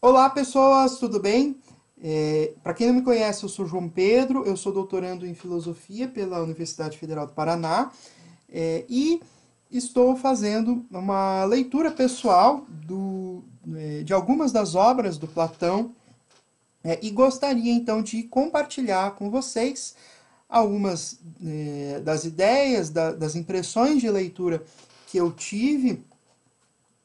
Olá pessoas, tudo bem? É, Para quem não me conhece, eu sou João Pedro, eu sou doutorando em filosofia pela Universidade Federal do Paraná é, e estou fazendo uma leitura pessoal do, é, de algumas das obras do Platão é, e gostaria então de compartilhar com vocês algumas é, das ideias, da, das impressões de leitura que eu tive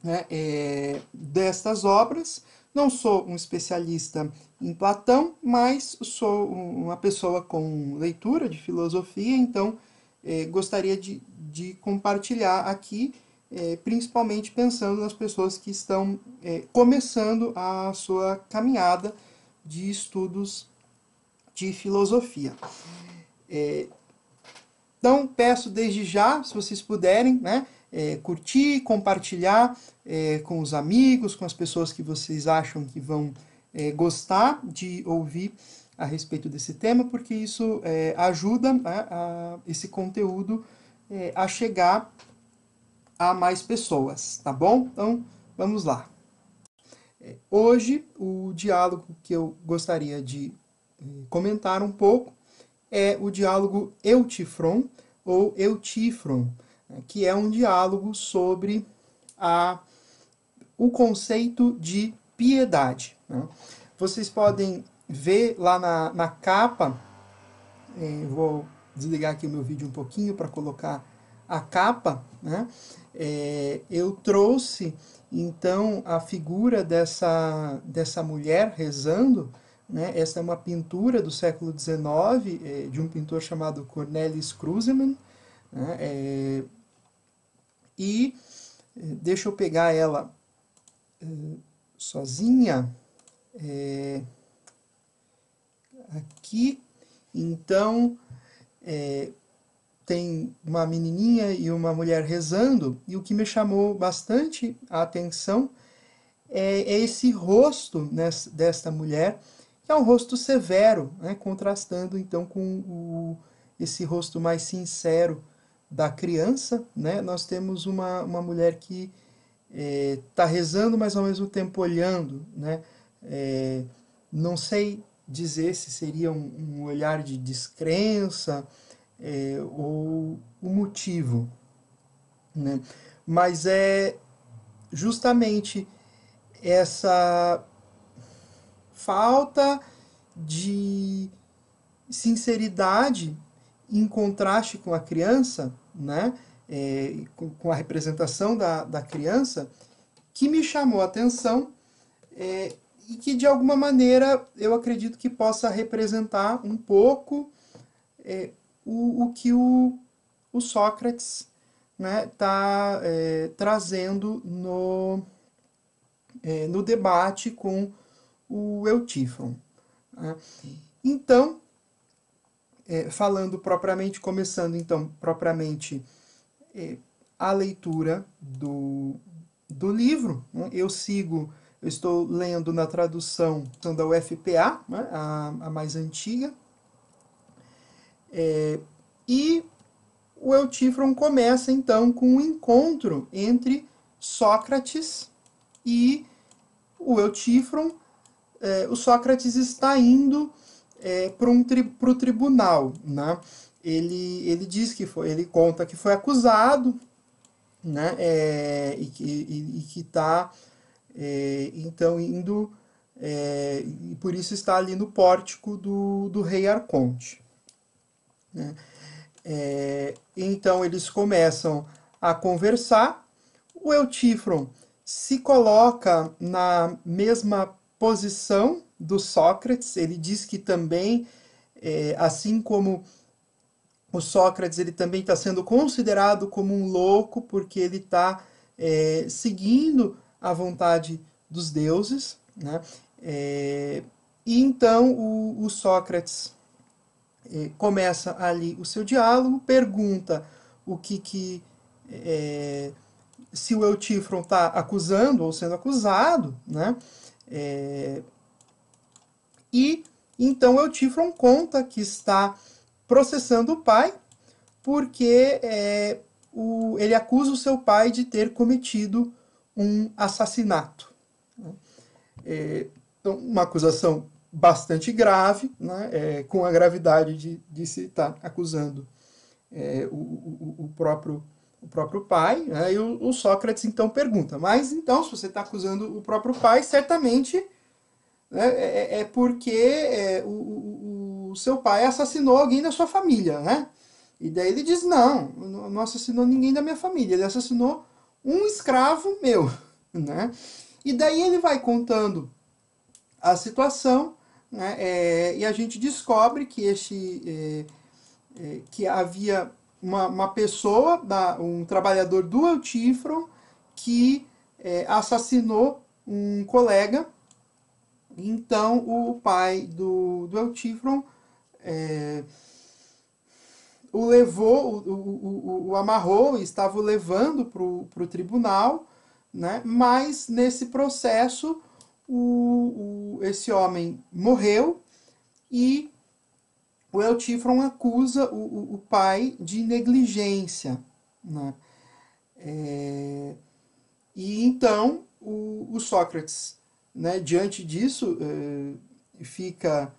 né, é, destas obras não sou um especialista em Platão, mas sou uma pessoa com leitura de filosofia, então eh, gostaria de, de, compartilhar aqui, eh, principalmente pensando nas pessoas que estão eh, começando a sua caminhada de estudos de filosofia. então, peço desde já, se vocês puderem, né, é, curtir, compartilhar é, com os amigos, com as pessoas que vocês acham que vão é, gostar de ouvir a respeito desse tema, porque isso é, ajuda né, a, esse conteúdo é, a chegar a mais pessoas, tá bom? Então, vamos lá. É, hoje, o diálogo que eu gostaria de comentar um pouco é o diálogo Eutifron ou Eutifron, que é um diálogo sobre a, o conceito de piedade. Né? Vocês podem ver lá na, na capa, é, vou desligar aqui o meu vídeo um pouquinho para colocar a capa, né? É, eu trouxe então a figura dessa, dessa mulher rezando, né? essa é uma pintura do século XIX, é, de um pintor chamado Cornelis Krusemann, né? E eh, deixa eu pegar ela uh, sozinha é, aqui. Então, é, tem uma menininha e uma mulher rezando, e o que me chamou bastante a atenção é, é esse rosto nessa, desta mulher, que é um rosto severo, né, contrastando então com o, esse rosto mais sincero da criança, né? Nós temos uma, uma mulher que está é, rezando, mas ao mesmo tempo olhando, né? É, não sei dizer se seria um, um olhar de descrença é, ou o motivo, né? Mas é justamente essa falta de sinceridade em contraste com a criança né, é, com, com, a representação da, da criança, que me chamou a atenção é, e que de alguma maneira eu acredito que possa representar um pouco é, o, o que o, o Sócrates está né, tá, é, trazendo no, é, no debate com o Eutífron. Né? Então, é, falando propriamente, começando então propriamente é, a leitura do, do livro. Né? Eu sigo, eu estou lendo na tradução da UFPA, né? a, a mais antiga, é, e o Eutífron começa então com um encontro entre Sócrates e o Eutífron. É, o Sócrates está indo é, para um tri, o tribunal, né? Ele, ele diz que foi, ele conta que foi acusado, né? É, e que está é, então indo é, e por isso está ali no pórtico do, do rei Arconte. Né? É, então eles começam a conversar. O Eutífron se coloca na mesma posição do Sócrates. Ele diz que também, é, assim como o Sócrates, ele também está sendo considerado como um louco porque ele está é, seguindo a vontade dos deuses. Né? É, e então o, o Sócrates começa ali o seu diálogo, pergunta o que, que se o Eutífron está acusando ou sendo acusado, né? É, e então Eutífron conta que está processando o pai porque é, o, ele acusa o seu pai de ter cometido um assassinato. É, então, uma acusação bastante grave, né, é, com a gravidade de, de se estar tá acusando é, o, o, o, próprio, o próprio pai. Né, e o, o, Sócrates então pergunta: mas então, se você está acusando o próprio pai, certamente né, é, é, porque é, o, o, seu pai assassinou alguém da sua família. Né? E daí ele diz: não, não assassinou ninguém da minha família, ele assassinou um escravo meu. Né? E daí ele vai contando a situação né? É, e a gente descobre que este é, é, que havia uma, uma pessoa, da, um trabalhador do Eutífron, que é, assassinou um colega. Então o pai do, do Eutífron é, o levou, o, o, o, o amarrou, estava o levando para o tribunal, né? mas nesse processo o, o, esse homem morreu e o Eutífron acusa o, o, pai de negligência. Né? É, e então o, o Sócrates, né, diante disso, é, fica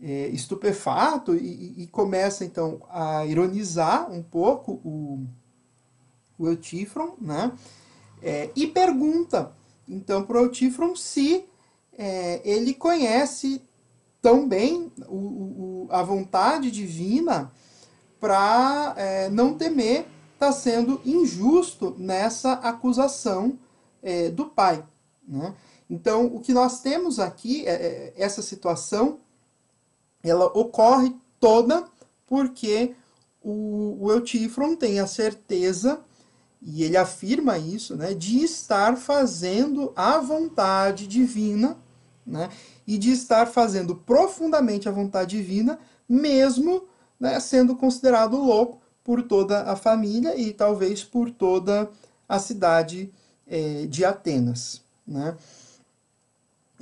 é, estupefato e, e, começa então a ironizar um pouco o, o né? É, e pergunta então para o Eutífron se ele conhece tão bem o, o, a vontade divina para não temer estar tá sendo injusto nessa acusação do pai. Né? Então, o que nós temos aqui, é, é essa situação, ela ocorre toda porque o, o Eutífron tem a certeza e ele afirma isso, né, de estar fazendo a vontade divina, né, e de estar fazendo profundamente a vontade divina, mesmo né, sendo considerado louco por toda a família e talvez por toda a cidade é, de Atenas. Né?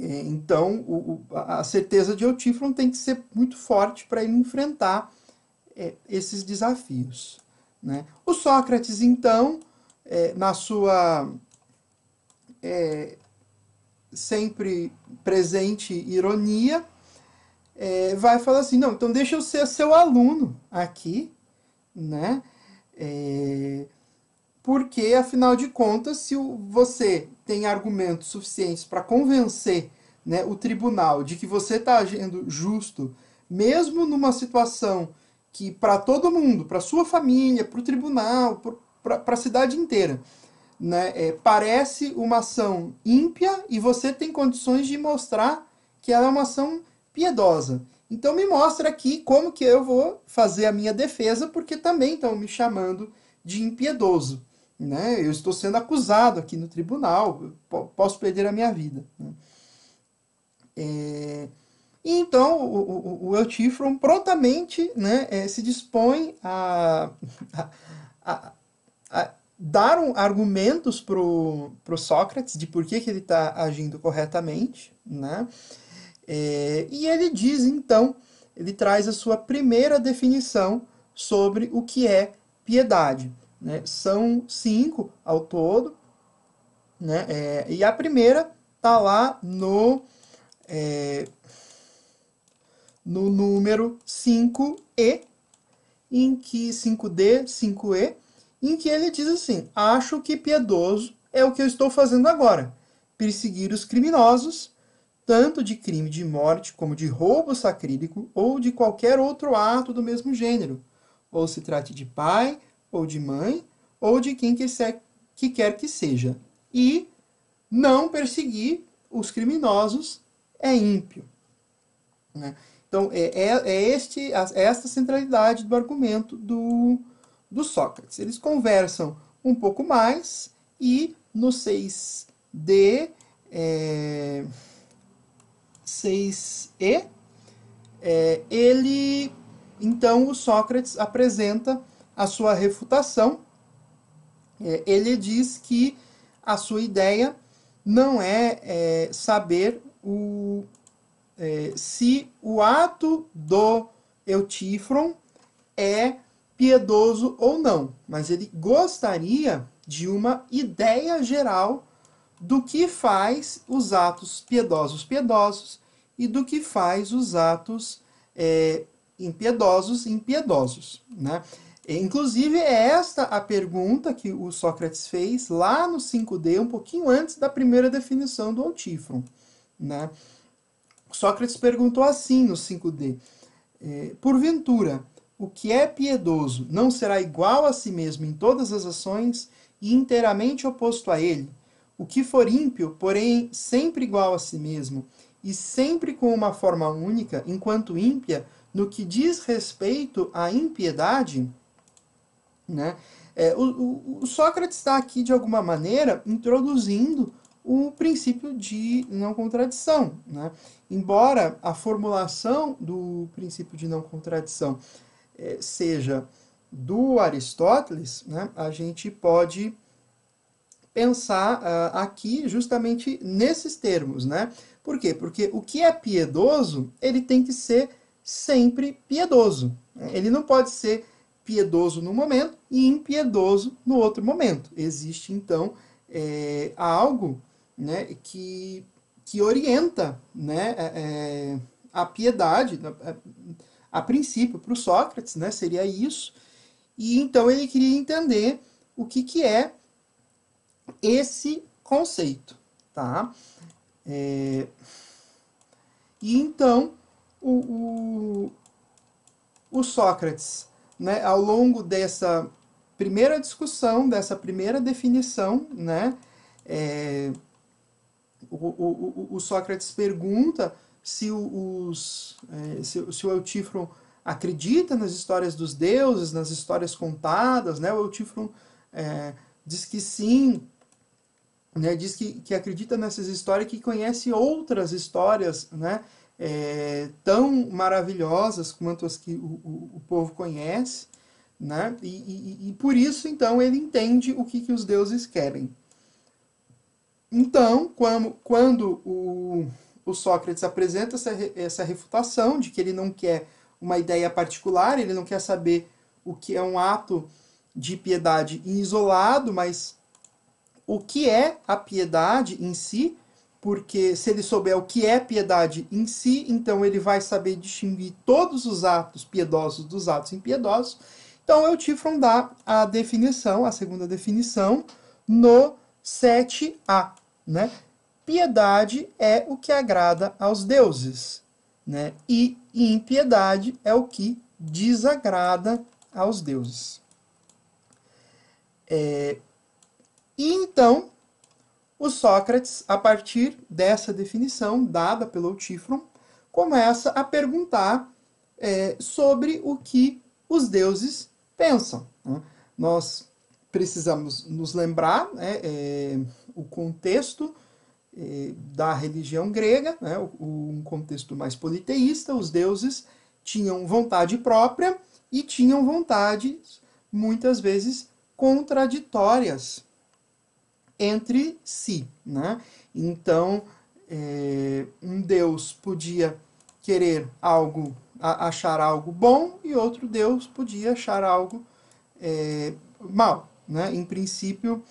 É, então, o, a certeza de Eutífron tem que ser muito forte para ele enfrentar é, esses desafios. Né? O Sócrates, então, é, na sua é, sempre presente ironia, é, vai falar assim, não, então deixa eu ser seu aluno aqui, né? É, porque, afinal de contas, se você tem argumentos suficientes para convencer né, o tribunal de que você está agindo justo, mesmo numa situação que para todo mundo, para sua família, para o tribunal, para a cidade inteira. Né? É, parece uma ação ímpia e você tem condições de mostrar que ela é uma ação piedosa. Então me mostra aqui como que eu vou fazer a minha defesa, porque também estão me chamando de impiedoso. Né? Eu estou sendo acusado aqui no tribunal, posso perder a minha vida. Né? É... E então o, o, o prontamente né, é, se dispõe a, a, a dar um, argumentos para o Sócrates de por que, que ele está agindo corretamente, né? É, e ele diz, então, ele traz a sua primeira definição sobre o que é piedade. Né? São cinco ao todo, né? É, e a primeira está lá no, é, no número 5E, em que 5D, 5E, em que ele diz assim: Acho que piedoso é o que eu estou fazendo agora, perseguir os criminosos, tanto de crime de morte como de roubo sacrílico ou de qualquer outro ato do mesmo gênero, ou se trate de pai ou de mãe ou de quem que quer que seja. E não perseguir os criminosos é ímpio. Né? Então, é, é, é, este, é esta centralidade do argumento do, do Sócrates. Eles conversam um pouco mais e no 6D, é, 6E, é, ele, então, o Sócrates apresenta a sua refutação. É, ele diz que a sua ideia não é, é saber o, é, se o ato do Eutífron é piedoso ou não, mas ele gostaria de uma ideia geral do que faz os atos piedosos piedosos e do que faz os atos é, impiedosos impiedosos, né? Inclusive, é esta a pergunta que o Sócrates fez lá no 5D, um pouquinho antes da primeira definição do Altífron. Né? Sócrates perguntou assim no 5D: é, Porventura, o que é piedoso não será igual a si mesmo em todas as ações e inteiramente oposto a ele? O que for ímpio, porém sempre igual a si mesmo e sempre com uma forma única, enquanto ímpia, no que diz respeito à impiedade? Né? É, o, o, o Sócrates está aqui, de alguma maneira, introduzindo o princípio de não contradição. Né? Embora a formulação do princípio de não contradição é, seja do Aristóteles, né, a gente pode pensar uh, aqui justamente nesses termos. Né? Por quê? Porque o que é piedoso, ele tem que ser sempre piedoso. Ele não pode ser piedoso no momento e impiedoso no outro momento. Existe, então, é, algo né, que, que orienta né, é, é a piedade, a, a princípio, para o Sócrates, né, seria isso. E então ele queria entender o que, que é esse conceito. Tá? É, e então o, o, o Sócrates né, ao longo dessa primeira discussão, dessa primeira definição, né, é, o, o, o, Sócrates pergunta se, os, é, se, se o Eutífron acredita nas histórias dos deuses, nas histórias contadas, né? O Eutífron é, diz que sim, né? Diz que, que acredita nessas histórias, que conhece outras histórias, né? É, tão maravilhosas quanto as que o, o, o povo conhece, né? E, e, e, por isso, então, ele entende o que, que os deuses querem. Então, quando, quando o, o Sócrates apresenta essa, essa refutação de que ele não quer uma ideia particular, ele não quer saber o que é um ato de piedade isolado, mas o que é a piedade em si, porque se ele souber o que é piedade em si, então ele vai saber distinguir todos os atos piedosos dos atos impiedosos. Então, Eutífron dá a definição, a segunda definição, no 7a. Né? Piedade é o que agrada aos deuses, né? e impiedade é o que desagrada aos deuses. É, e então, o Sócrates, a partir dessa definição dada pelo Eutífron, começa a perguntar é, sobre o que os deuses pensam. Né? Nós precisamos nos lembrar né, é, o contexto é, da religião grega, né, um contexto mais politeísta, os deuses tinham vontade própria e tinham vontades muitas vezes contraditórias entre si. Né? Então, é, um Deus podia querer algo, achar algo bom, e outro Deus podia achar algo é, mal. Né? Em princípio,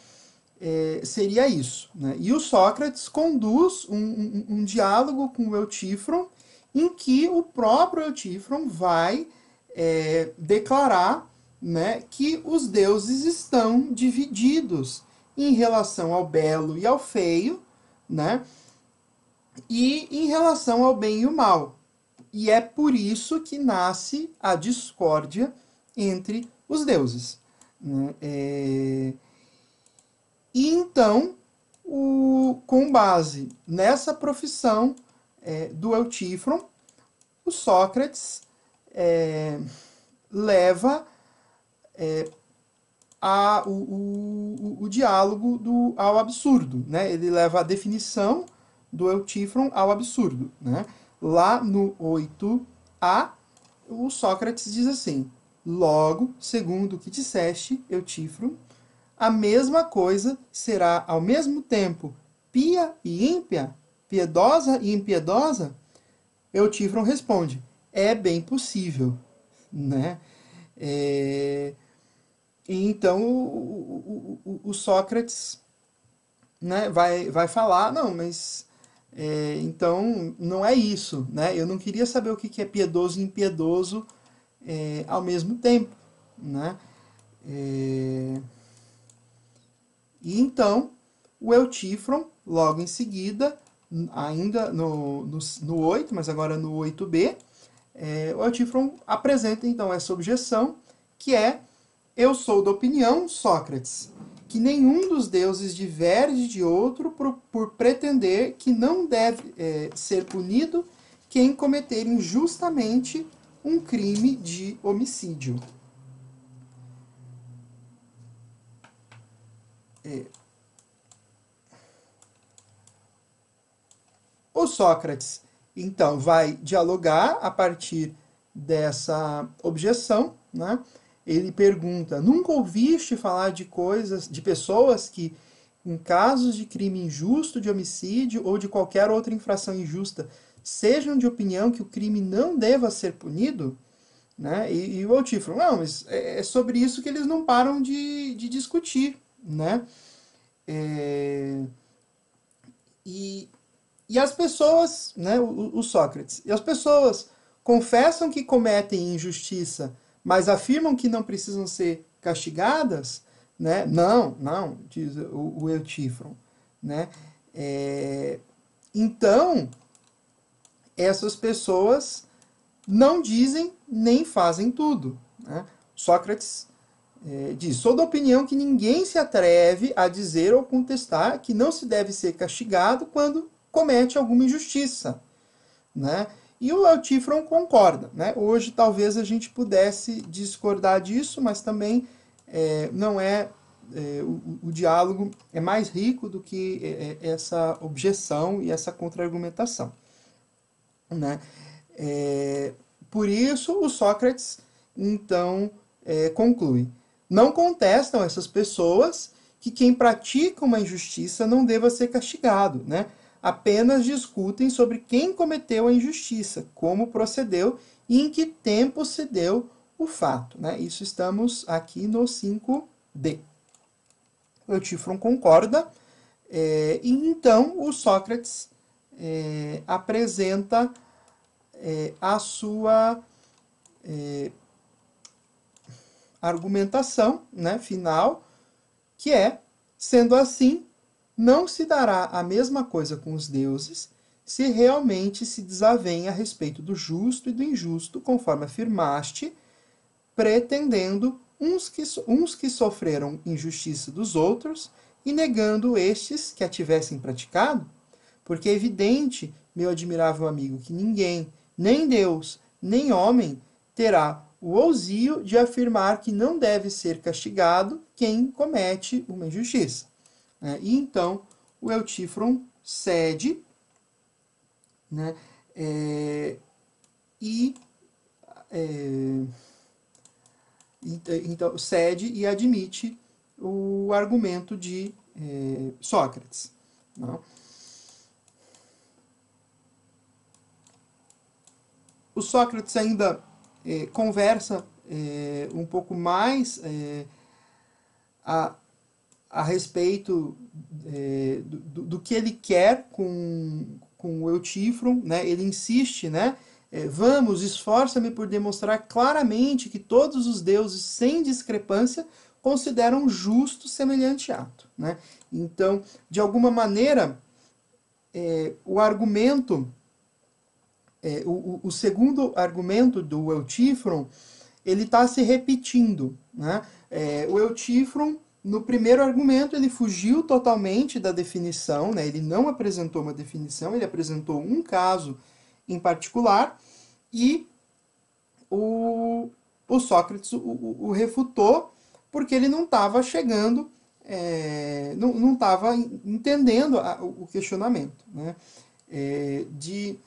é, seria isso. Né? E o Sócrates conduz um, um, um, diálogo com o Eutífron, em que o próprio Eutífron vai é, declarar né, que os deuses estão divididos em relação ao belo e ao feio, né? E em relação ao bem e o mal. E é por isso que nasce a discórdia entre os deuses. Né? É... E então, o... com base nessa profissão é, do Eutífron, o Sócrates é, leva é, a, o, o, o, diálogo do, ao absurdo. Né? Ele leva a definição do Eutífron ao absurdo. Né? Lá no 8a, o Sócrates diz assim: Logo, segundo o que disseste, Eutífron, a mesma coisa será ao mesmo tempo pia e ímpia, piedosa e impiedosa? Eutífron responde: É bem possível. Né? É... E então o, o, o, Sócrates né, vai, vai falar, não, mas é, então não é isso, né? Eu não queria saber o que é piedoso e impiedoso é, ao mesmo tempo, né? É, e então o Eutífron, logo em seguida, ainda no, no, no 8, mas agora no 8b, é, o Eutífron apresenta então essa objeção, que é: Eu sou da opinião, Sócrates, que nenhum dos deuses diverge de outro por, por pretender que não deve é, ser punido quem cometer injustamente um crime de homicídio. É. O Sócrates, então, vai dialogar a partir dessa objeção, né? Ele pergunta: nunca ouviste falar de coisas, de pessoas que, em casos de crime injusto, de homicídio ou de qualquer outra infração injusta, sejam de opinião que o crime não deva ser punido? Né? E, e o Altífero, não, mas é, é sobre isso que eles não param de, de discutir, né? É... E, e as pessoas, né, o, o, Sócrates, e as pessoas confessam que cometem injustiça, mas afirmam que não precisam ser castigadas, né? Não, não, diz o, o Eutífron, né? É... Então, essas pessoas não dizem nem fazem tudo. Né? Sócrates é, diz: sou da opinião que ninguém se atreve a dizer ou contestar que não se deve ser castigado quando comete alguma injustiça. Né? E o Altifron concorda. Né? Hoje talvez a gente pudesse discordar disso, mas também é, não é. é o, o, diálogo é mais rico do que é, é, essa objeção e essa contra-argumentação. Né? É, por isso, o Sócrates, então, é, conclui: não contestam essas pessoas que quem pratica uma injustiça não deva ser castigado, né? Apenas discutem sobre quem cometeu a injustiça, como procedeu e em que tempo se deu o fato, né? Isso estamos aqui no 5D. O Eutífron concorda, é, e então o Sócrates é, apresenta é, a sua argumentação né, final, que é, sendo assim, não se dará a mesma coisa com os deuses se realmente se desavém a respeito do justo e do injusto, conforme afirmaste, pretendendo uns que, uns que sofreram injustiça dos outros e negando estes que a tivessem praticado? Porque é evidente, meu admirável amigo, que ninguém, nem Deus, nem homem, terá o ousio de afirmar que não deve ser castigado quem comete uma injustiça. Né? E então o Eutífron cede né? É, e é, então cede e admite o argumento de é, Sócrates. Não? O Sócrates ainda é, conversa é, um pouco mais é, a, a respeito é, do, do, que ele quer com, com o Eutífron, né? ele insiste, né? É, vamos, esforça-me por demonstrar claramente que todos os deuses, sem discrepância, consideram justo semelhante ato. Né? Então, de alguma maneira, é, o argumento é, o, o, segundo argumento do Eutífron, ele está se repetindo. Né? É, o Eutífron, no primeiro argumento, ele fugiu totalmente da definição, né? ele não apresentou uma definição, ele apresentou um caso em particular, e o, o Sócrates o, o refutou porque ele não estava chegando, é, não estava entendendo a, o questionamento. Né? É, de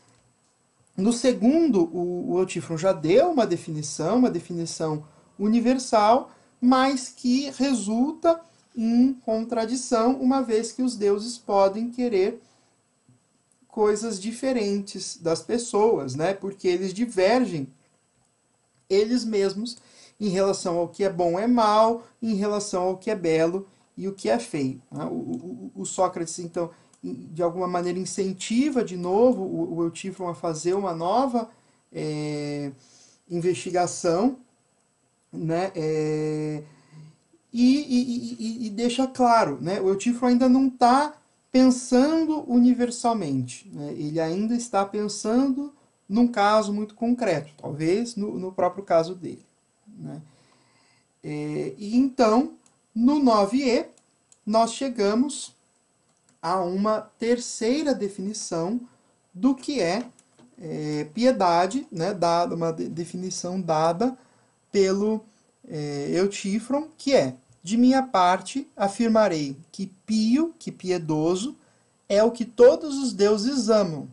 no segundo, o, o Eutífron já deu uma definição, uma definição universal, mas que resulta em contradição, uma vez que os deuses podem querer coisas diferentes das pessoas, né? Porque eles divergem eles mesmos em relação ao que é bom é mal, em relação ao que é belo e o que é feio. Né? O, o, o, Sócrates, então, de alguma maneira incentiva de novo o, o Eutífron a fazer uma nova é, investigação, né? É, e, e, e, e, deixa claro, né? o Eutífron ainda não está pensando universalmente, né? ele ainda está pensando num caso muito concreto, talvez no, no próprio caso dele. Né? É, e então, no 9e, nós chegamos a uma terceira definição do que é, é piedade, né, dada, uma de, definição dada pelo é, Eutífron, que é, de minha parte, afirmarei que pio, que piedoso, é o que todos os deuses amam,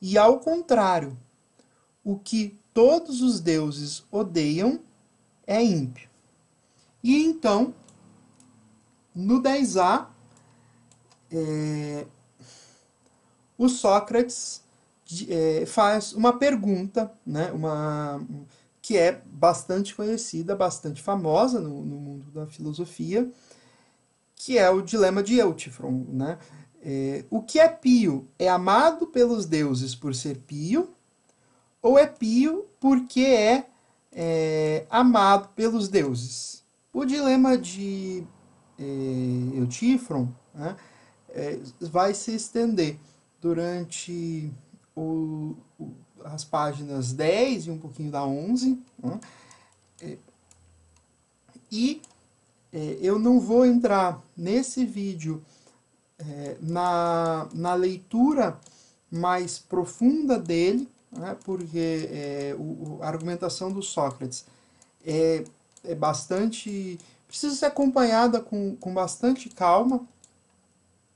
e ao contrário, o que todos os deuses odeiam é ímpio. E então, no 10a, é, o Sócrates é, faz uma pergunta, né, uma, que é bastante conhecida, bastante famosa no, no mundo da filosofia, que é o dilema de Eutífron. Né? É, o que é pio é amado pelos deuses por ser pio, ou é pio porque é, é amado pelos deuses? O dilema de é, Eutífron né, é, vai se estender durante o, as páginas 10 e um pouquinho da 11. Né, é, e é, eu não vou entrar nesse vídeo é, na, na leitura mais profunda dele, né, porque é, o, a argumentação do Sócrates é, é bastante precisa ser acompanhada com, com bastante calma,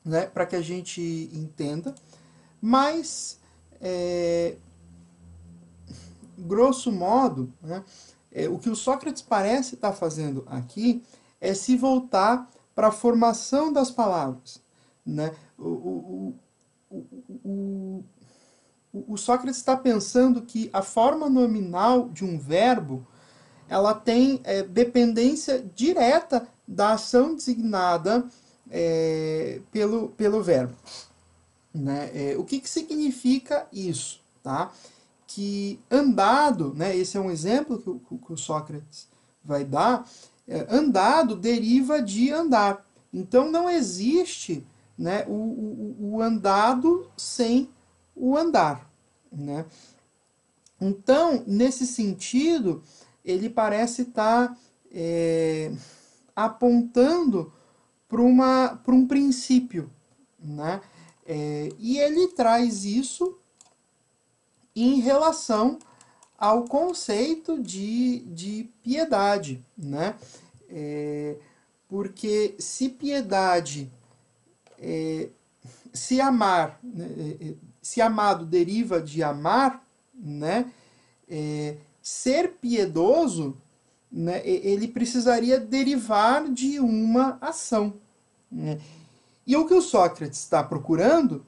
né, para que a gente entenda, mas, é, grosso modo, né, é, o que o Sócrates parece estar tá fazendo aqui é se voltar para a formação das palavras. Né? O, o, o, o, Sócrates está pensando que a forma nominal de um verbo ela tem é, dependência direta da ação designada é, pelo, pelo verbo. Né? É, o que, que significa isso? Tá? Que andado, né, esse é um exemplo que o, que o Sócrates vai dar, é, andado deriva de andar. Então não existe né, o, o, o andado sem o andar. Né? Então, nesse sentido, ele parece estar tá, é, apontando para um princípio. Né? É, e ele traz isso em relação ao conceito de, de piedade. Né? É, porque se piedade, é, se amar, né, é, é, se amado deriva de amar, né? É, ser piedoso, né, ele precisaria derivar de uma ação. Né? E o que o Sócrates está procurando,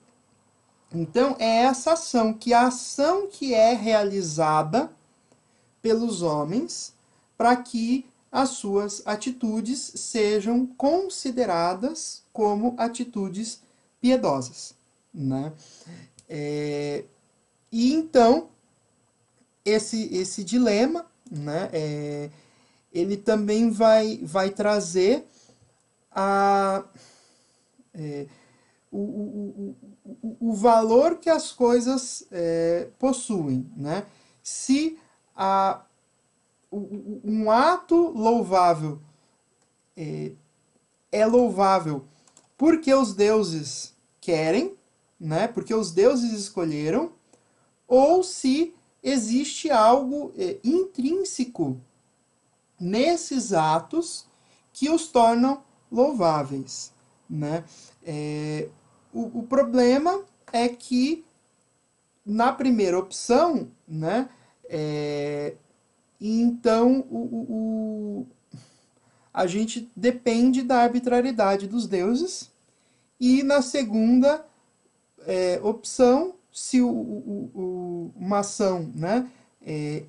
então, é essa ação, que a ação que é realizada pelos homens para que as suas atitudes sejam consideradas como atitudes piedosas. Né? É, e então, esse, esse dilema, né, é, ele também vai, vai trazer a, é, o, o, o, o, valor que as coisas é, possuem. Né? Se a, um ato louvável é, é louvável porque os deuses querem, né? porque os deuses escolheram, ou se existe algo é, intrínseco nesses atos que os tornam louváveis. Né? É, o, o, problema é que na primeira opção, né, é, então o, o, a gente depende da arbitrariedade dos deuses, e na segunda é, opção se o, o, o, uma ação né, é,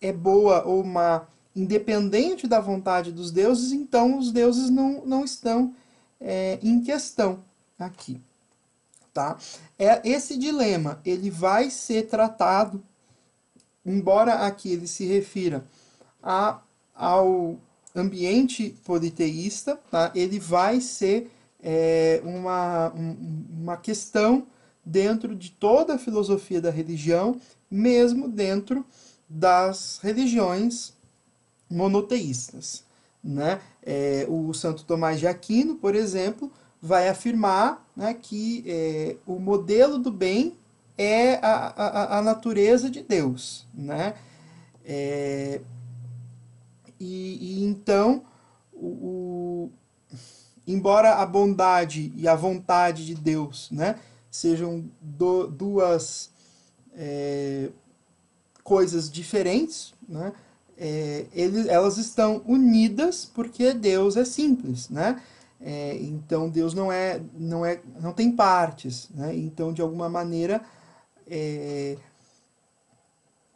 é boa ou má independente da vontade dos deuses, então os deuses não, não estão é, em questão aqui. Tá? É, esse dilema ele vai ser tratado, embora aqui ele se refira a, ao ambiente politeísta, tá? ele vai ser é, uma, um, uma questão dentro de toda a filosofia da religião, mesmo dentro das religiões monoteístas. Né? É, o Santo Tomás de Aquino, por exemplo, vai afirmar né, que é, o modelo do bem é a, a, a natureza de Deus. Né? É, e, e, então, o, o, embora a bondade e a vontade de Deus né, sejam do, duas é, coisas diferentes, né, é, ele, elas estão unidas porque Deus é simples, né? É, então Deus não é, não é, não tem partes, né? Então de alguma maneira é,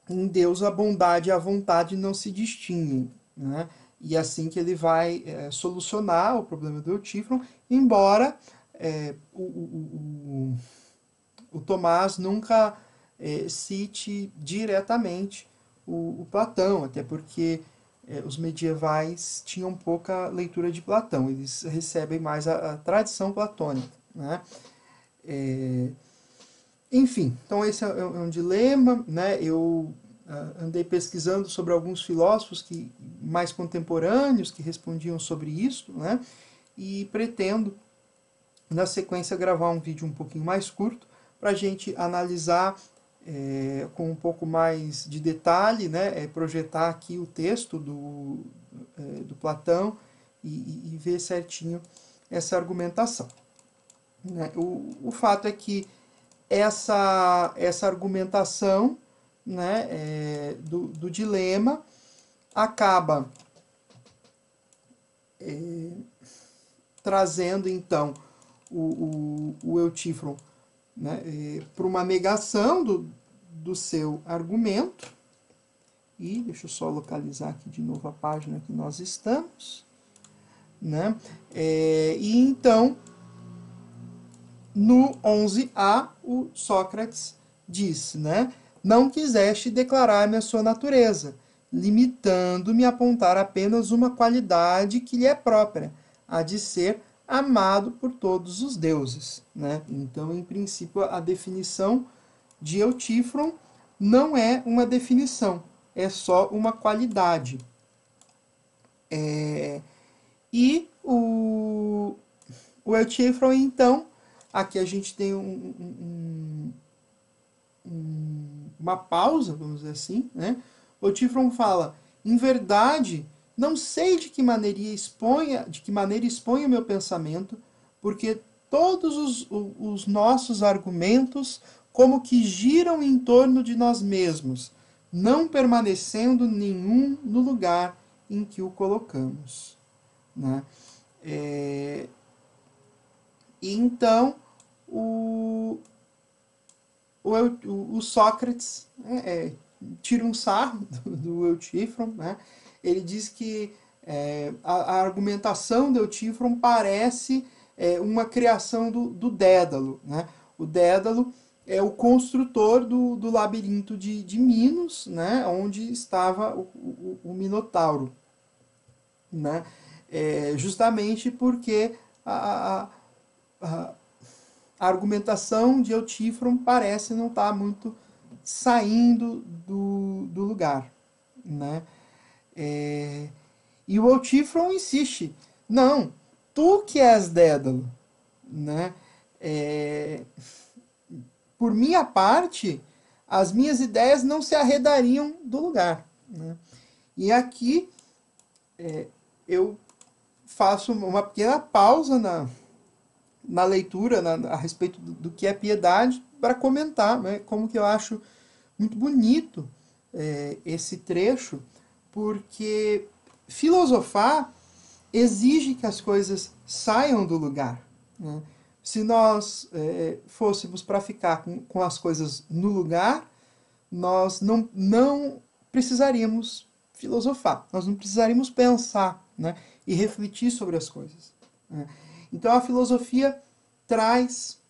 em Deus a bondade e a vontade não se distinguem, né? E é assim que ele vai é, solucionar o problema do Eutífron, embora é, o, o, o, o, Tomás nunca é, cite diretamente o, o Platão, até porque os medievais tinham pouca leitura de Platão, eles recebem mais a, a tradição platônica. Né? É, enfim, então esse é, é um dilema. Né? Eu uh, andei pesquisando sobre alguns filósofos que, mais contemporâneos que respondiam sobre isso, né? e pretendo, na sequência, gravar um vídeo um pouquinho mais curto para a gente analisar é, com um pouco mais de detalhe, né, é projetar aqui o texto do, é, do Platão e, e, ver certinho essa argumentação. Né? O, o fato é que essa, essa argumentação né, é, do, do dilema acaba é, trazendo então o, o, o Eutífron né, é, para uma negação do, do seu argumento. E deixa eu só localizar aqui de novo a página que nós estamos. Né? É, e então, no 11a, o Sócrates diz, né? Não quiseste declarar-me a sua natureza, limitando-me a apontar apenas uma qualidade que lhe é própria, a de ser amado por todos os deuses. Né? Então, em princípio, a definição de Eutífron não é uma definição, é só uma qualidade. É, e o, o então, aqui a gente tem um, um, um, uma pausa, vamos dizer assim, né? O fala, em verdade, não sei de que maneira exponha, de que maneira exponha o meu pensamento, porque todos os, os nossos argumentos como que giram em torno de nós mesmos, não permanecendo nenhum no lugar em que o colocamos. Né? É... Então o, o, o Sócrates é, é, tira um sarro do, do Eutífron, né? ele diz que é, a, a, argumentação do Eutífron parece é, uma criação do, do Dédalo. Né? O Dédalo é o construtor do, do labirinto de, de Minos, né? onde estava o, o, o Minotauro. Né? É, justamente porque a, a, a, argumentação de Eutífron parece não estar muito saindo do, do lugar. Né? É, e o Altifron insiste, não, tu que és Dédalo, né? É, por minha parte, as minhas ideias não se arredariam do lugar. Né? E aqui é, eu faço uma pequena pausa na, na leitura na, a respeito do, do, que é piedade para comentar né, como que eu acho muito bonito é, esse trecho porque filosofar exige que as coisas saiam do lugar. Né? Se nós é, fôssemos para ficar com, com as coisas no lugar, nós não, não precisaríamos filosofar, nós não precisaríamos pensar né, e refletir sobre as coisas. Né? Então a filosofia traz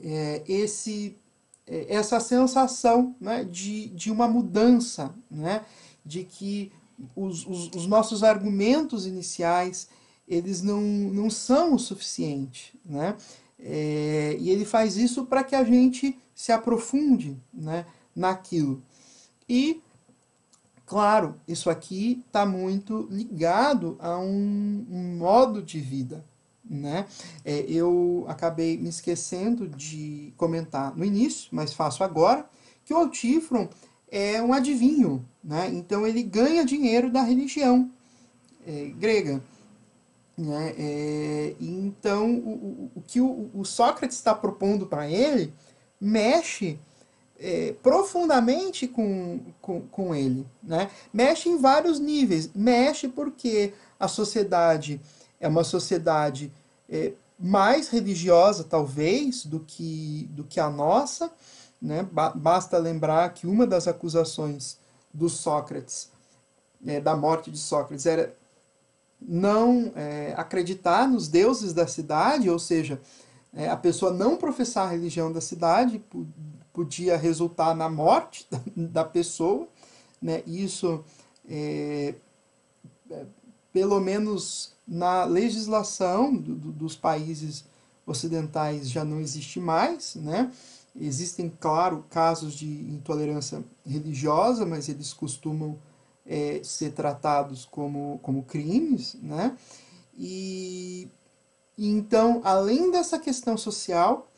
é, esse, é, essa sensação né, de, de uma mudança, né, de que os, os, os nossos argumentos iniciais eles não, não são o suficiente. Né? É, e ele faz isso para que a gente se aprofunde né, naquilo. E, claro, isso aqui está muito ligado a um, um, modo de vida. Né? É, eu acabei me esquecendo de comentar no início, mas faço agora, que o Altifron é um adivinho, né? então ele ganha dinheiro da religião é, grega. Né? É, então, o, o, que o, o Sócrates está propondo para ele mexe é, profundamente com, com, com ele. Né? Mexe em vários níveis. Mexe porque a sociedade é uma sociedade é, mais religiosa, talvez, do que, do que a nossa. Né? Basta lembrar que uma das acusações do Sócrates, é, da morte de Sócrates, era não é, acreditar nos deuses da cidade, ou seja, é, a pessoa não professar a religião da cidade podia resultar na morte da pessoa, né? Isso, é, é, pelo menos na legislação do, do, dos países ocidentais já não existe mais, né? Existem, claro, casos de intolerância religiosa, mas eles costumam é, ser tratados como, como crimes, né? E, e então, além dessa questão social,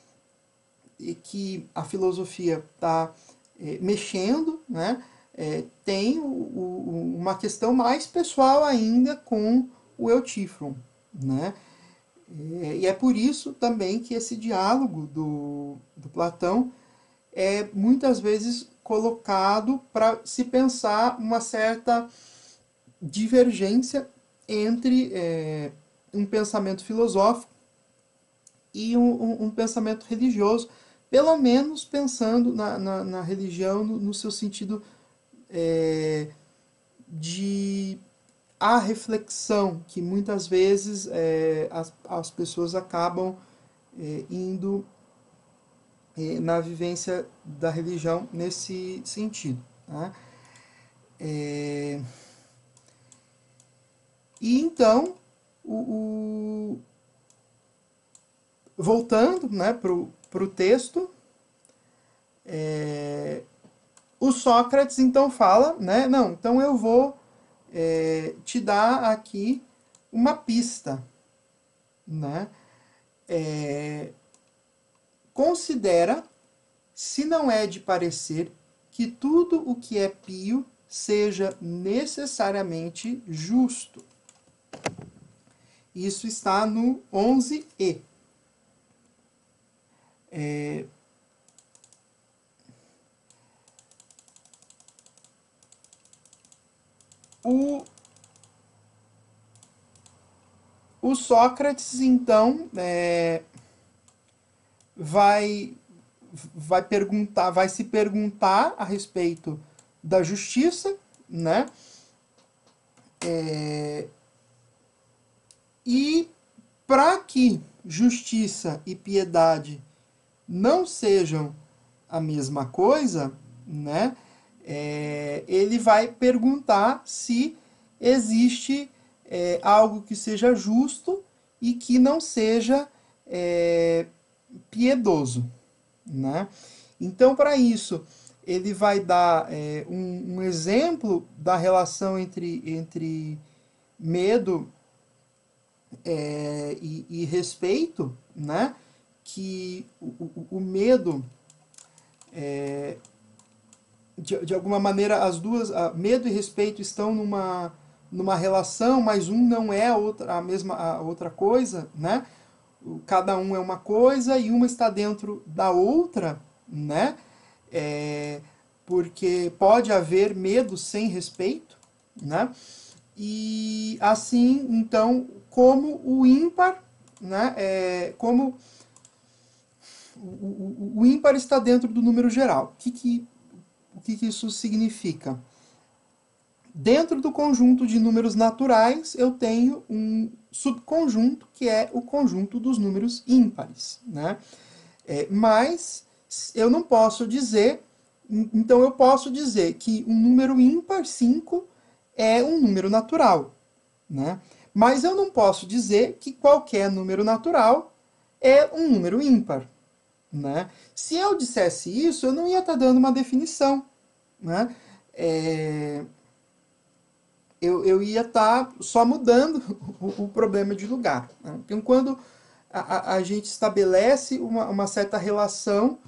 e que a filosofia está é, mexendo, né? É, tem o, o, uma questão mais pessoal ainda com o Eutífron, né? É, e é por isso também que esse diálogo do, do Platão é muitas vezes colocado para se pensar uma certa divergência entre é, um pensamento filosófico e um, um, pensamento religioso, pelo menos pensando na, na, na religião no, no, seu sentido é, de a reflexão, que muitas vezes é, as, as pessoas acabam é, indo na vivência da religião nesse sentido. Né? É... E então, o, o... voltando né, para o texto, é... o Sócrates então fala, né, não, então eu vou é, te dar aqui uma pista, né, é, considera, se não é de parecer, que tudo o que é pio seja necessariamente justo. Isso está no 11e. É... O, o Sócrates, então, é, vai vai perguntar, vai se perguntar a respeito da justiça, né? É, e para que justiça e piedade não sejam a mesma coisa, né? É, ele vai perguntar se existe é, algo que seja justo e que não seja é, piedoso. Né? Então, para isso, ele vai dar é, um, um, exemplo da relação entre, entre medo é, e, e, respeito, né? que o, o, o medo, é, de, de alguma maneira, as duas, medo e respeito estão numa, numa relação, mas um não é a, outra, a mesma a outra coisa, né? Cada um é uma coisa e uma está dentro da outra, né? É, porque pode haver medo sem respeito, né? E assim, então, como o ímpar, né? É, como o, o, o, ímpar está dentro do número geral. O que, que, o que, que isso significa? Dentro do conjunto de números naturais, eu tenho um subconjunto que é o conjunto dos números ímpares. Né? É, mas eu não posso dizer, então eu posso dizer que um número ímpar 5 é um número natural. Né? Mas eu não posso dizer que qualquer número natural é um número ímpar. Né? Se eu dissesse isso, eu não ia estar tá dando uma definição. Né? É... Eu, eu ia estar tá só mudando o, o, problema de lugar. Né? Então, quando a, a, gente estabelece uma, uma certa relação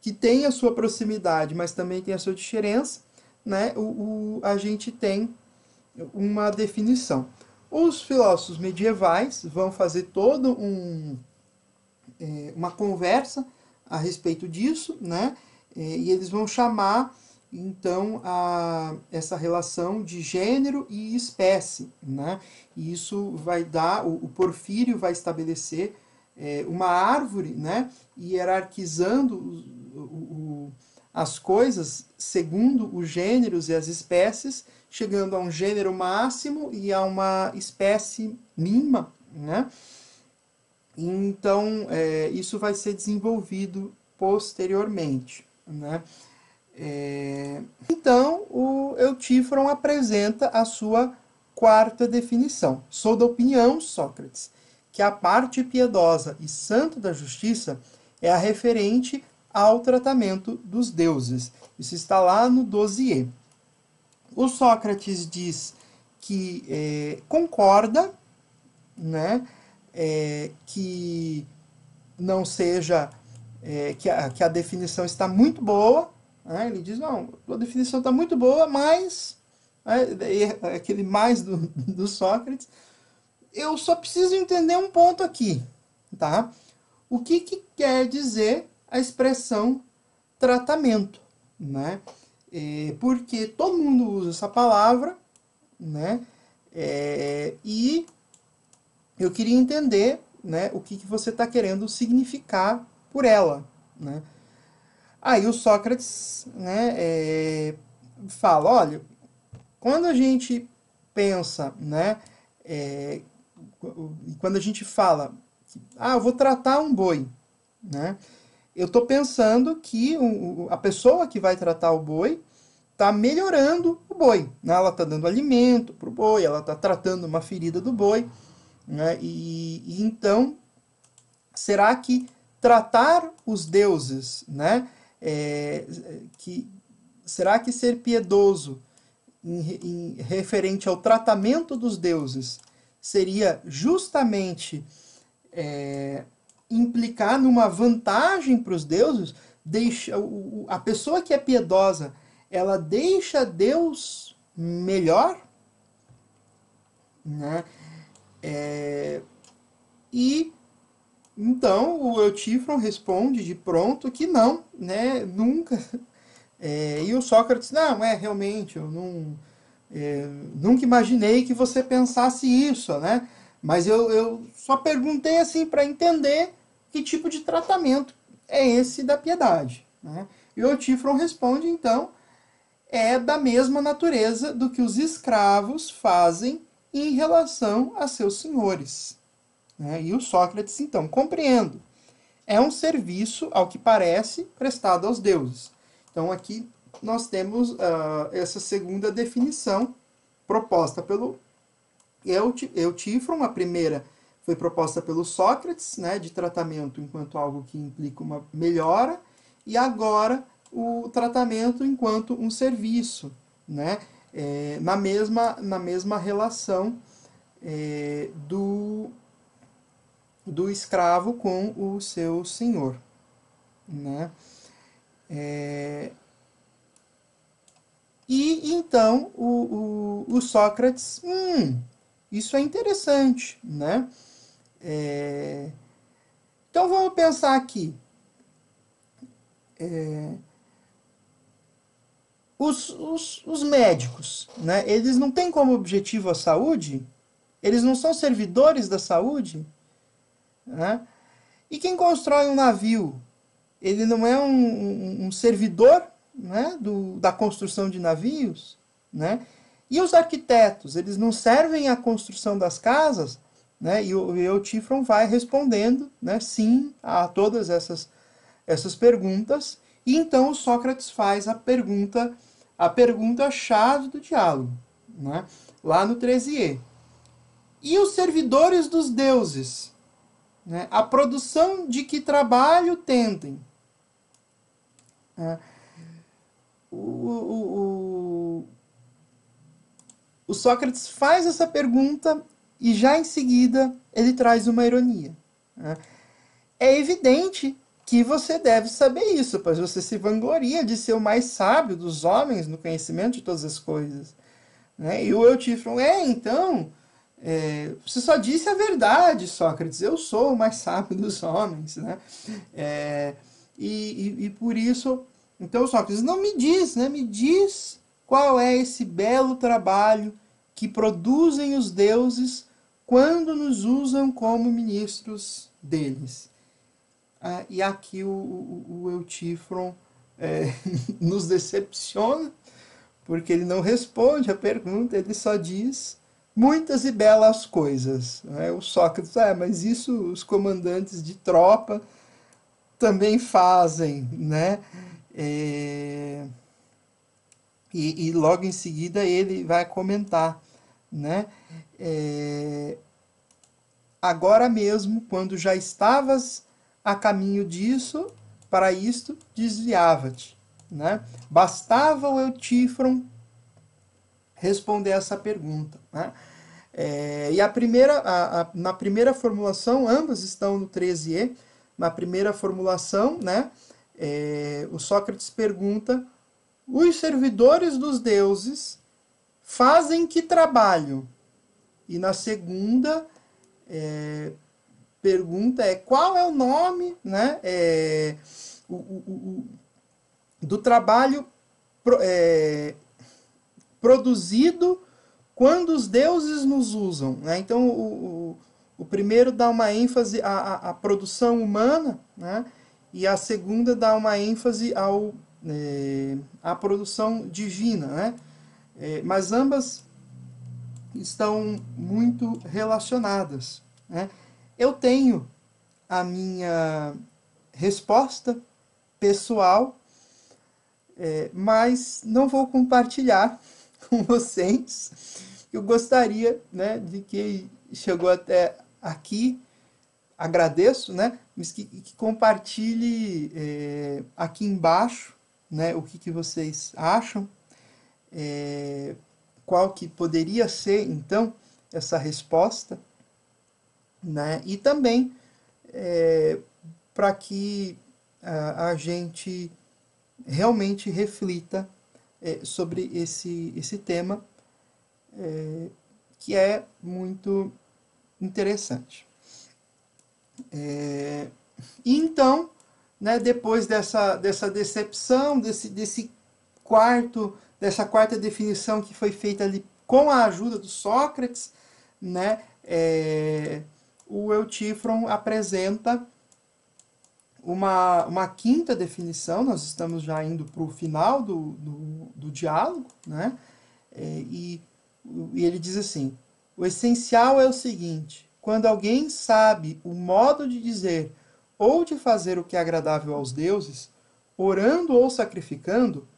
que tem a sua proximidade, mas também tem a sua diferença, né? o, o a gente tem uma definição. Os filósofos medievais vão fazer todo um, é, uma conversa a respeito disso, né? E eles vão chamar então a, essa relação de gênero e espécie, né? E isso vai dar, o, o Porfírio vai estabelecer é, uma árvore, né? Hierarquizando o, o, as coisas segundo os gêneros e as espécies, chegando a um gênero máximo e a uma espécie mínima, né? Então, é, isso vai ser desenvolvido posteriormente. Né? É, então, o Eutífron apresenta a sua quarta definição. Sou da opinião, Sócrates, que a parte piedosa e santa da justiça é a referente ao tratamento dos deuses. Isso está lá no 12e. O Sócrates diz que é, concorda, né? é, que não seja é, que, a, que a definição está muito boa. Né? Ele diz, não, a definição está muito boa, mas né, é, aquele mais do, do Sócrates, eu só preciso entender um ponto aqui, tá? O que, que quer dizer a expressão tratamento, né? É, porque todo mundo usa essa palavra, né? É, e eu queria entender né, o que, que você está querendo significar por ela. Né? Aí o Sócrates né, é, fala, olha, quando a gente pensa, né, é, quando a gente fala, ah, eu vou tratar um boi, né, eu estou pensando que o, a pessoa que vai tratar o boi está melhorando o boi, né? ela está dando alimento para o boi, ela está tratando uma ferida do boi, né? E, e, então, será que tratar os deuses, né? É, que, será que ser piedoso em, em, referente ao tratamento dos deuses seria justamente é, implicar numa vantagem para os deuses? Deixa, o, a pessoa que é piedosa, ela deixa Deus melhor? Né? É, e então o Eutífron responde de pronto que não, né? Nunca. É, e o Sócrates, não, é realmente, eu não, é, nunca imaginei que você pensasse isso, né? Mas eu, eu só perguntei assim para entender que tipo de tratamento é esse da piedade. Né? E o Eutífron responde, então, é da mesma natureza do que os escravos fazem em relação a seus senhores. Né? E o Sócrates, então, compreendo. É um serviço, ao que parece, prestado aos deuses. Então, aqui nós temos uh, essa segunda definição proposta pelo Eutífron. A primeira foi proposta pelo Sócrates, né, de tratamento enquanto algo que implica uma melhora, e agora o tratamento enquanto um serviço, né, é, na, mesma, na mesma relação é, do, do escravo com o seu senhor. Né? É, e então o, o, o, Sócrates, hum, isso é interessante, né? É, então vamos pensar aqui. É, os, os, os médicos, né, eles não têm como objetivo a saúde? Eles não são servidores da saúde? Né? E quem constrói um navio? Ele não é um, um, um servidor né, do, da construção de navios? Né? E os arquitetos, eles não servem à construção das casas? Né? E o Eutífron vai respondendo né, sim a todas essas, essas perguntas. E então Sócrates faz a pergunta a pergunta chave do diálogo, né? lá no 13e. E os servidores dos deuses? Né? A produção de que trabalho tendem? É. O, o, o, o Sócrates faz essa pergunta e já em seguida ele traz uma ironia. Né? É evidente que você deve saber isso, pois você se vangloria de ser o mais sábio dos homens no conhecimento de todas as coisas. Né? E o Eutífron, é, então, é, você só disse a verdade, Sócrates, eu sou o mais sábio dos homens. Né? É, e, e, e, por isso, então Sócrates, não me diz, né? me diz qual é esse belo trabalho que produzem os deuses quando nos usam como ministros deles. Ah, e aqui o, o, o Eutífron é, nos decepciona, porque ele não responde a pergunta, ele só diz muitas e belas coisas. Né? O Sócrates, ah, mas isso os comandantes de tropa também fazem, né? É... E, e, logo em seguida ele vai comentar, né? É, agora mesmo, quando já estavas a caminho disso, para isto, desviava-te. Né? Bastava o Eutífron responder essa pergunta. Né? É, e a primeira, a, a, na primeira formulação, ambas estão no 13e, na primeira formulação, né, é, o Sócrates pergunta: os servidores dos deuses fazem que trabalho? E na segunda é, pergunta é qual é o nome né, é, o, o, o, do trabalho pro, é, produzido quando os deuses nos usam. Né? Então, o, o, primeiro dá uma ênfase à, à, à produção humana, né? e a segunda dá uma ênfase ao, é, à produção divina. Né? É, mas ambas estão muito relacionadas. Né? Eu tenho a minha resposta pessoal, é, mas não vou compartilhar com vocês. Eu gostaria né, de que chegou até aqui, agradeço, né, mas que, que compartilhe é, aqui embaixo né, o que, que vocês acham. É, qual que poderia ser, então, essa resposta, né? E também é, para que a, a, gente realmente reflita é, sobre esse, esse tema, é, que é muito interessante. É, e então, né, depois dessa, dessa decepção, desse, desse quarto dessa quarta definição que foi feita ali com a ajuda do Sócrates, né, é, o Eutífron apresenta uma, uma quinta definição, nós estamos já indo para o final do, do, do, diálogo, né, é, e, e ele diz assim, o essencial é o seguinte, quando alguém sabe o modo de dizer ou de fazer o que é agradável aos deuses, orando ou sacrificando,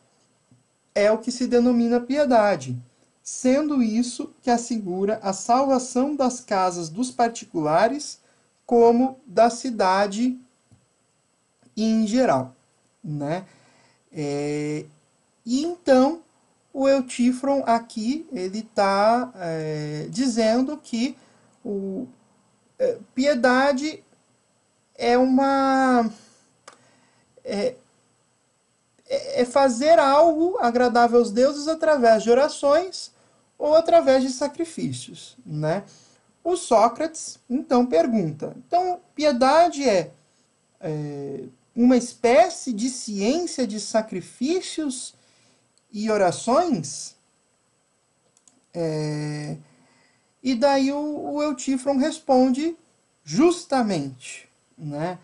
é o que se denomina piedade, sendo isso que assegura a salvação das casas dos particulares como da cidade em geral, né? É, e então o Eutífron aqui ele está é, dizendo que o, é, piedade é uma é, é, é fazer algo agradável aos deuses através de orações ou através de sacrifícios, né? O Sócrates então pergunta: então piedade é, é uma espécie de ciência de sacrifícios e orações? É, e daí o, o Eutífron responde justamente, né?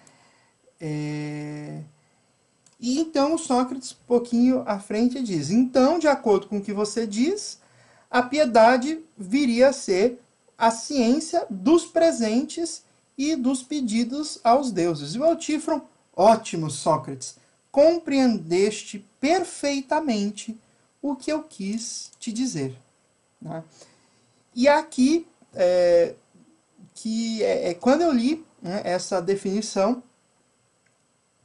É, e então Sócrates, um pouquinho à frente, diz: Então, de acordo com o que você diz, a piedade viria a ser a ciência dos presentes e dos pedidos aos deuses. E o Eutífron, ótimo Sócrates, compreendeste perfeitamente o que eu quis te dizer. Né? E aqui, é, que é, é, quando eu li né, essa definição,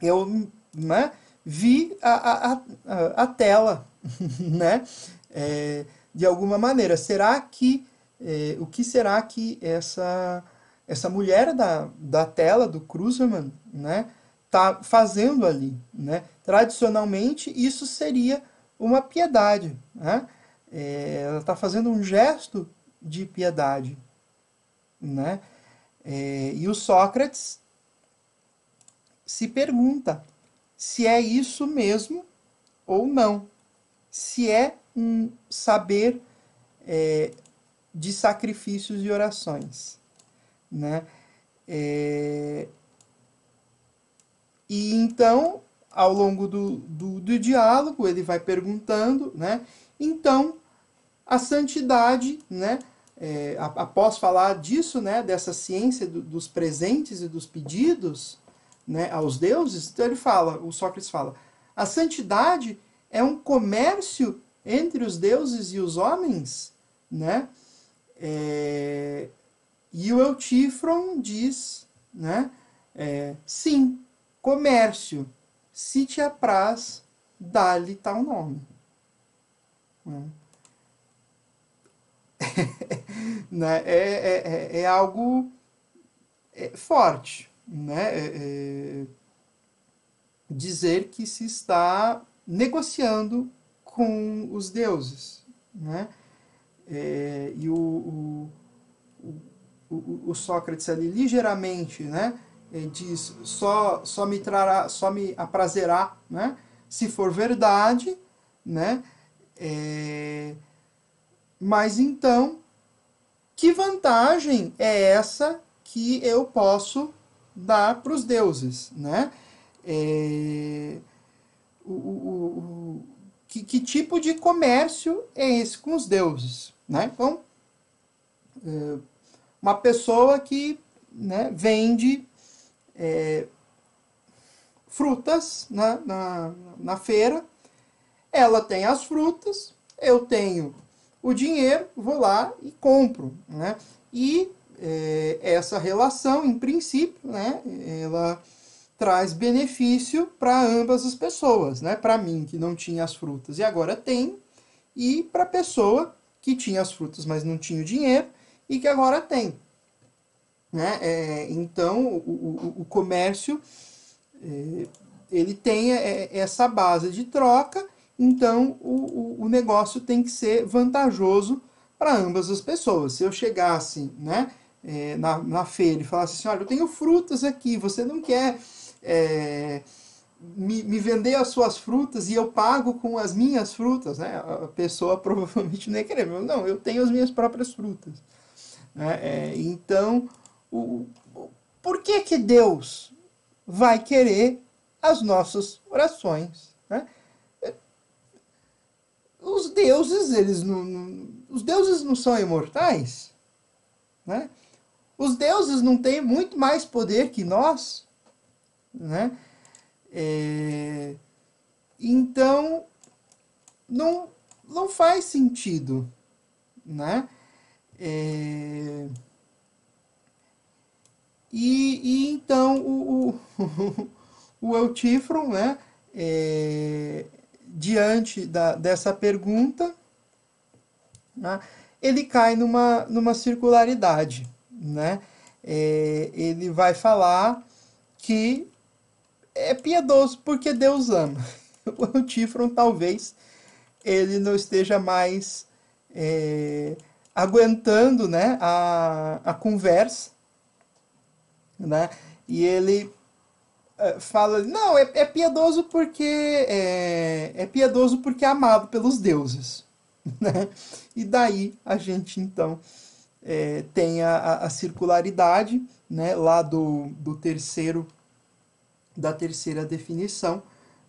eu né, vi a, a, a, a tela, né? É, de alguma maneira. Será que é, o que será que essa essa mulher da, da tela do Cruzerman, né, tá fazendo ali, né? Tradicionalmente isso seria uma piedade, né? É, ela está fazendo um gesto de piedade, né? É, e o Sócrates se pergunta se é isso mesmo ou não, se é um saber é, de sacrifícios e orações, né? É, e então, ao longo do, do, do, diálogo, ele vai perguntando, né? Então, a santidade, né? É, após falar disso, né? Dessa ciência do, dos presentes e dos pedidos, né? Aos deuses, então ele fala, o Sócrates fala, a santidade é um comércio entre os deuses e os homens, né? É, e o Eutífron diz, né? É, sim, comércio, se te apraz, dá-lhe tal nome. Né? né? É, é, é, é, algo é, forte, né? É, é, dizer que se está negociando com os deuses, né? É, e o, o, o, o, Sócrates ali ligeiramente, né? Diz só só me trará, só me aprazerá, né? Se for verdade, né? É, mas então, que vantagem é essa que eu posso dar para os deuses, né? É, o, o, o, que, que, tipo de comércio é esse com os deuses, né? Então, é, uma pessoa que né, vende é, frutas na, na, na feira, ela tem as frutas, eu tenho o dinheiro, vou lá e compro, né? E é, essa relação, em princípio, né, ela traz benefício para ambas as pessoas, né? Para mim que não tinha as frutas e agora tem, e para a pessoa que tinha as frutas mas não tinha o dinheiro e que agora tem, né? É, então o, o, o comércio é, ele tem é, essa base de troca, então o, o, negócio tem que ser vantajoso para ambas as pessoas. Se eu chegasse, né? É, na, na feira e falasse assim, olha, eu tenho frutas aqui, você não quer é, me, me, vender as suas frutas e eu pago com as minhas frutas, né? A pessoa provavelmente não ia querer. Não, eu tenho as minhas próprias frutas. Né? É, então, o, por que que Deus vai querer as nossas orações? Né? Os deuses, eles não, não, os deuses não são imortais, né? Os deuses não têm muito mais poder que nós né? É, então, não, não faz sentido, né? É, e, e, então o, o, o né, é, diante da, dessa pergunta, né, ele cai numa, numa circularidade. Né? É, ele vai falar que é piedoso porque Deus ama. O Antífron talvez ele não esteja mais é, aguentando né, a, a conversa, né? E ele é, fala, não, é, é piedoso porque é, é, piedoso porque é amado pelos deuses, né? E daí a gente então é, tem a, a circularidade, né? Lá do, do terceiro da terceira definição,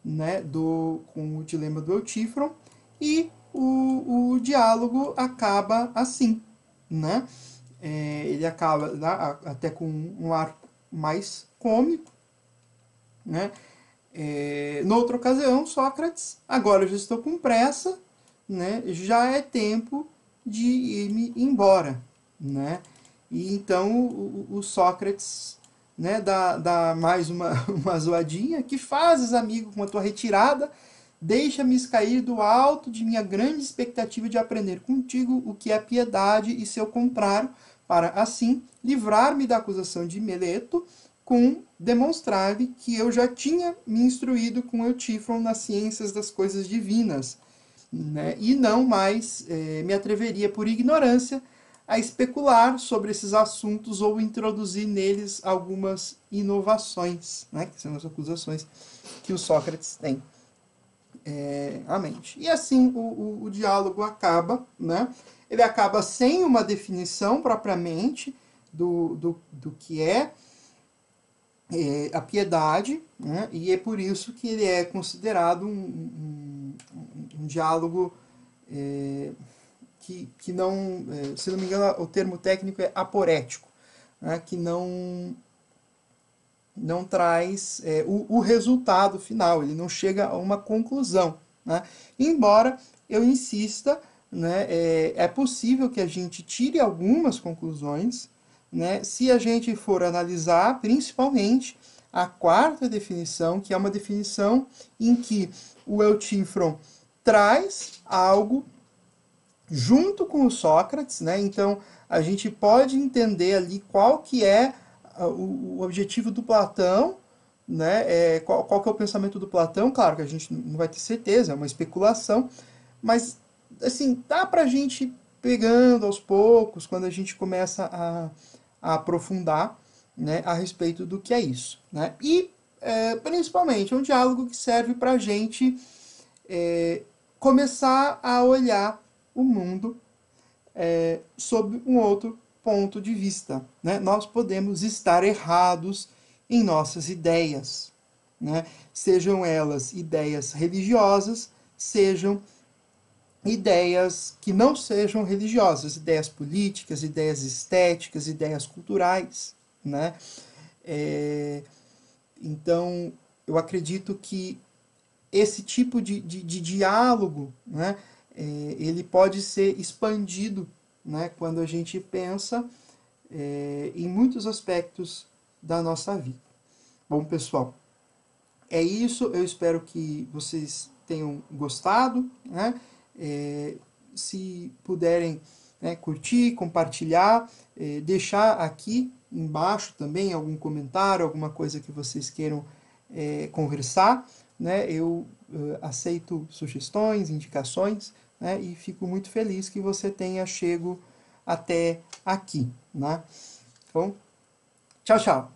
né, do, com o dilema do Eutífron, e o, o diálogo acaba assim, né? É, ele acaba até com um ar mais cômico, né? É, noutra ocasião, Sócrates, agora eu já estou com pressa, né? Já é tempo de ir-me embora, né? E então o, o Sócrates né, dá, dá mais uma, uma zoadinha. Que fazes, amigo, com a tua retirada? Deixa-me cair do alto de minha grande expectativa de aprender contigo o que é piedade e seu contrário, para assim livrar-me da acusação de Meleto, com demonstrar-lhe que eu já tinha me instruído com Eutífron nas ciências das coisas divinas, né, e não mais eh, me atreveria por ignorância a especular sobre esses assuntos ou introduzir neles algumas inovações, né, que são as acusações que o Sócrates tem é, à mente. E assim o, o, o, diálogo acaba, né? Ele acaba sem uma definição propriamente do, do, do que é, é a piedade, né? e é por isso que ele é considerado um, um, um diálogo. É, que, que não, é, se não me engano, o termo técnico é aporético, né, que não, não traz é, o, o, resultado final, ele não chega a uma conclusão. Né? Embora eu insista, né, é, é possível que a gente tire algumas conclusões, né, se a gente for analisar principalmente a quarta definição, que é uma definição em que o Eutífron traz algo junto com o Sócrates, né? Então a gente pode entender ali qual que é ah, o, objetivo do Platão, né? É, qual, qual que é o pensamento do Platão? Claro que a gente não vai ter certeza, é uma especulação, mas assim dá para a gente pegando aos poucos quando a gente começa a, a aprofundar, né? A respeito do que é isso, né? E é, principalmente é um diálogo que serve para a gente é, começar a olhar o mundo é, sob um outro ponto de vista. Né? Nós podemos estar errados em nossas ideias, né? sejam elas ideias religiosas, sejam ideias que não sejam religiosas, ideias políticas, ideias estéticas, ideias culturais. Né? É, então, eu acredito que esse tipo de, de, de diálogo né, é, ele pode ser expandido né, quando a gente pensa é, em muitos aspectos da nossa vida. Bom, pessoal, é isso. Eu espero que vocês tenham gostado. Né? É, se puderem né, curtir, compartilhar, é, deixar aqui embaixo também algum comentário, alguma coisa que vocês queiram é, conversar. Né? Eu uh, aceito sugestões, indicações né? E fico muito feliz que você tenha chego até aqui, né? Bom, tchau, tchau.